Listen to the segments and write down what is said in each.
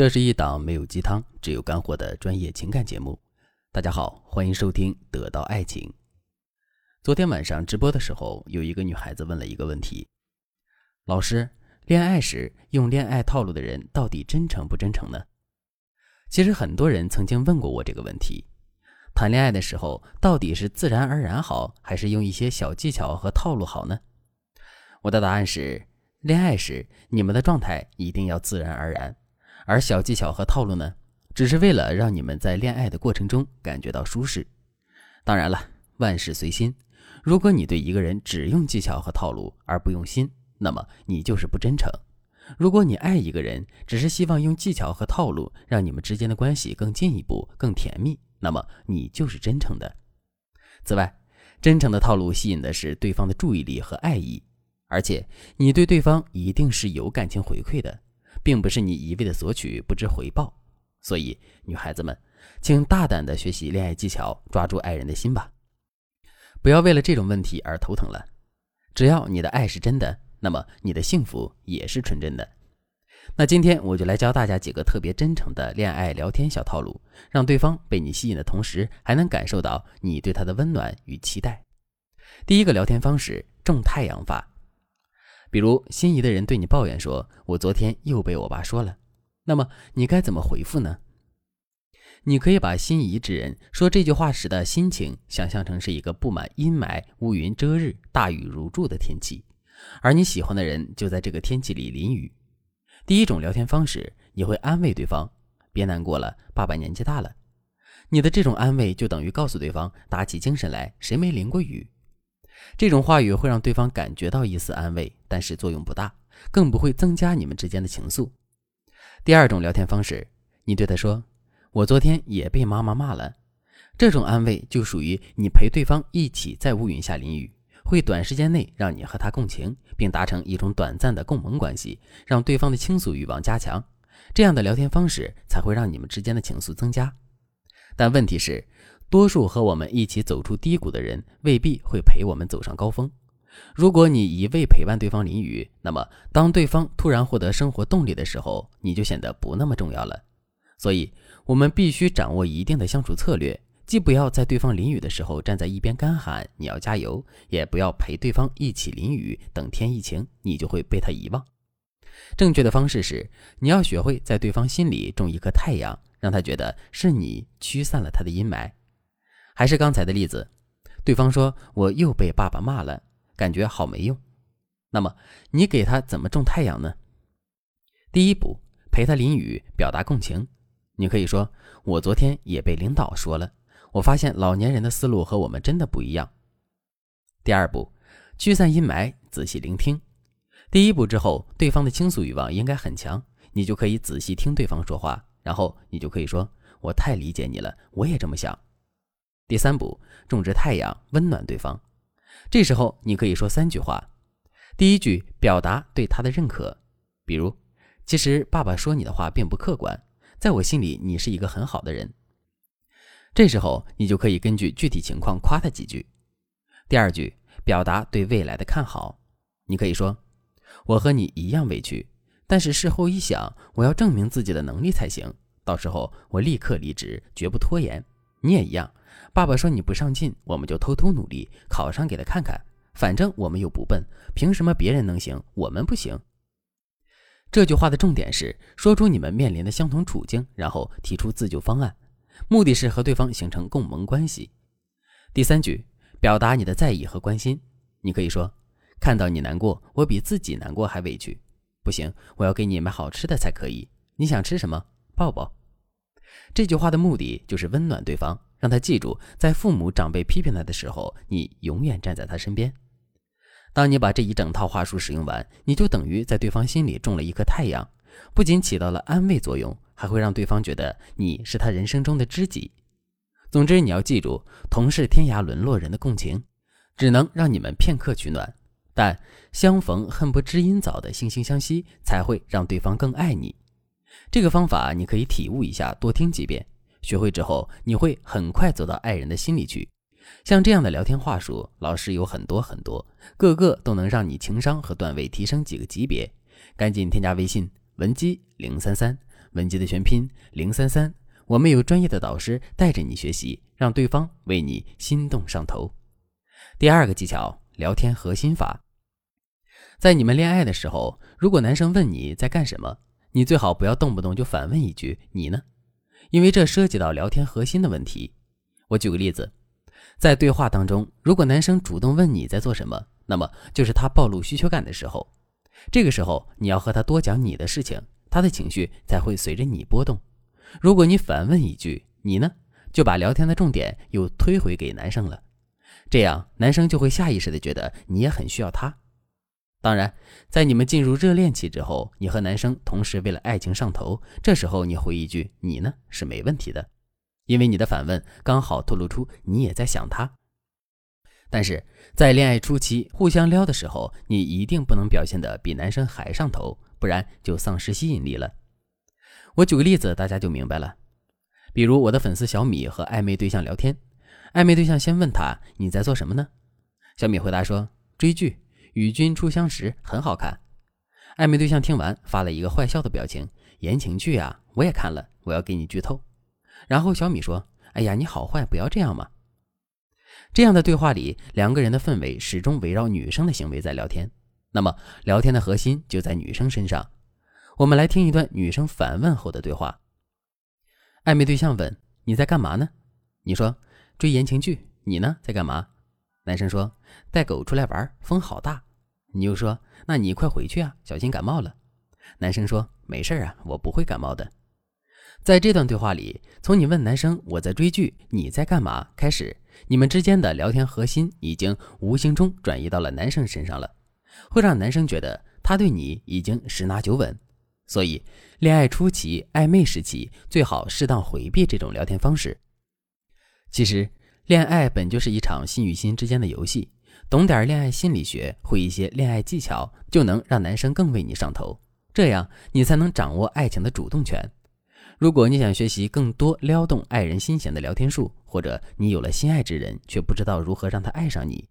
这是一档没有鸡汤，只有干货的专业情感节目。大家好，欢迎收听《得到爱情》。昨天晚上直播的时候，有一个女孩子问了一个问题：老师，恋爱时用恋爱套路的人到底真诚不真诚呢？其实很多人曾经问过我这个问题：谈恋爱的时候，到底是自然而然好，还是用一些小技巧和套路好呢？我的答案是：恋爱时你们的状态一定要自然而然。而小技巧和套路呢，只是为了让你们在恋爱的过程中感觉到舒适。当然了，万事随心。如果你对一个人只用技巧和套路而不用心，那么你就是不真诚。如果你爱一个人，只是希望用技巧和套路让你们之间的关系更进一步、更甜蜜，那么你就是真诚的。此外，真诚的套路吸引的是对方的注意力和爱意，而且你对对方一定是有感情回馈的。并不是你一味的索取不知回报，所以女孩子们，请大胆的学习恋爱技巧，抓住爱人的心吧，不要为了这种问题而头疼了。只要你的爱是真的，那么你的幸福也是纯真的。那今天我就来教大家几个特别真诚的恋爱聊天小套路，让对方被你吸引的同时，还能感受到你对他的温暖与期待。第一个聊天方式：种太阳法。比如心仪的人对你抱怨说：“我昨天又被我爸说了。”那么你该怎么回复呢？你可以把心仪之人说这句话时的心情想象成是一个布满阴霾、乌云遮日、大雨如注的天气，而你喜欢的人就在这个天气里淋雨。第一种聊天方式，你会安慰对方：“别难过了，爸爸年纪大了。”你的这种安慰就等于告诉对方打起精神来，谁没淋过雨？这种话语会让对方感觉到一丝安慰，但是作用不大，更不会增加你们之间的情愫。第二种聊天方式，你对他说：“我昨天也被妈妈骂了。”这种安慰就属于你陪对方一起在乌云下淋雨，会短时间内让你和他共情，并达成一种短暂的共盟关系，让对方的倾诉欲望加强。这样的聊天方式才会让你们之间的情愫增加。但问题是。多数和我们一起走出低谷的人，未必会陪我们走上高峰。如果你一味陪伴对方淋雨，那么当对方突然获得生活动力的时候，你就显得不那么重要了。所以，我们必须掌握一定的相处策略，既不要在对方淋雨的时候站在一边干喊“你要加油”，也不要陪对方一起淋雨，等天一晴，你就会被他遗忘。正确的方式是，你要学会在对方心里种一颗太阳，让他觉得是你驱散了他的阴霾。还是刚才的例子，对方说我又被爸爸骂了，感觉好没用。那么你给他怎么种太阳呢？第一步，陪他淋雨，表达共情。你可以说我昨天也被领导说了，我发现老年人的思路和我们真的不一样。第二步，驱散阴霾，仔细聆听。第一步之后，对方的倾诉欲望应该很强，你就可以仔细听对方说话，然后你就可以说我太理解你了，我也这么想。第三步，种植太阳，温暖对方。这时候你可以说三句话。第一句，表达对他的认可，比如：“其实爸爸说你的话并不客观，在我心里你是一个很好的人。”这时候你就可以根据具体情况夸他几句。第二句，表达对未来的看好，你可以说：“我和你一样委屈，但是事后一想，我要证明自己的能力才行。到时候我立刻离职，绝不拖延。你也一样。”爸爸说：“你不上进，我们就偷偷努力考上给他看看。反正我们又不笨，凭什么别人能行，我们不行？”这句话的重点是说出你们面临的相同处境，然后提出自救方案，目的是和对方形成共盟关系。第三句，表达你的在意和关心。你可以说：“看到你难过，我比自己难过还委屈。不行，我要给你买好吃的才可以。你想吃什么？抱抱。”这句话的目的就是温暖对方。让他记住，在父母长辈批评他的时候，你永远站在他身边。当你把这一整套话术使用完，你就等于在对方心里种了一颗太阳，不仅起到了安慰作用，还会让对方觉得你是他人生中的知己。总之，你要记住，同是天涯沦落人的共情，只能让你们片刻取暖，但相逢恨不知音早的惺惺相惜，才会让对方更爱你。这个方法你可以体悟一下，多听几遍。学会之后，你会很快走到爱人的心里去。像这样的聊天话术，老师有很多很多，个个都能让你情商和段位提升几个级别。赶紧添加微信文姬零三三，文姬的全拼零三三，我们有专业的导师带着你学习，让对方为你心动上头。第二个技巧，聊天核心法。在你们恋爱的时候，如果男生问你在干什么，你最好不要动不动就反问一句“你呢”，因为这涉及到聊天核心的问题。我举个例子，在对话当中，如果男生主动问你在做什么，那么就是他暴露需求感的时候。这个时候，你要和他多讲你的事情，他的情绪才会随着你波动。如果你反问一句“你呢”，就把聊天的重点又推回给男生了，这样男生就会下意识的觉得你也很需要他。当然，在你们进入热恋期之后，你和男生同时为了爱情上头，这时候你回一句“你呢”是没问题的，因为你的反问刚好透露出你也在想他。但是在恋爱初期互相撩的时候，你一定不能表现的比男生还上头，不然就丧失吸引力了。我举个例子，大家就明白了。比如我的粉丝小米和暧昧对象聊天，暧昧对象先问他你在做什么呢？小米回答说追剧。与君初相识很好看，暧昧对象听完发了一个坏笑的表情。言情剧啊，我也看了，我要给你剧透。然后小米说：“哎呀，你好坏，不要这样嘛。”这样的对话里，两个人的氛围始终围绕女生的行为在聊天。那么，聊天的核心就在女生身上。我们来听一段女生反问后的对话。暧昧对象问：“你在干嘛呢？”你说：“追言情剧。”你呢，在干嘛？男生说：“带狗出来玩，风好大。”你又说：“那你快回去啊，小心感冒了。”男生说：“没事啊，我不会感冒的。”在这段对话里，从你问男生“我在追剧，你在干嘛”开始，你们之间的聊天核心已经无形中转移到了男生身上了，会让男生觉得他对你已经十拿九稳。所以，恋爱初期、暧昧时期最好适当回避这种聊天方式。其实。恋爱本就是一场心与心之间的游戏，懂点恋爱心理学，会一些恋爱技巧，就能让男生更为你上头，这样你才能掌握爱情的主动权。如果你想学习更多撩动爱人心弦的聊天术，或者你有了心爱之人却不知道如何让他爱上你，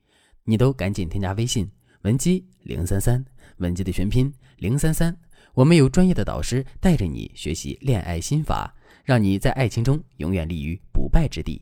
你都赶紧添加微信文姬零三三，文姬的全拼零三三，我们有专业的导师带着你学习恋爱心法，让你在爱情中永远立于不败之地。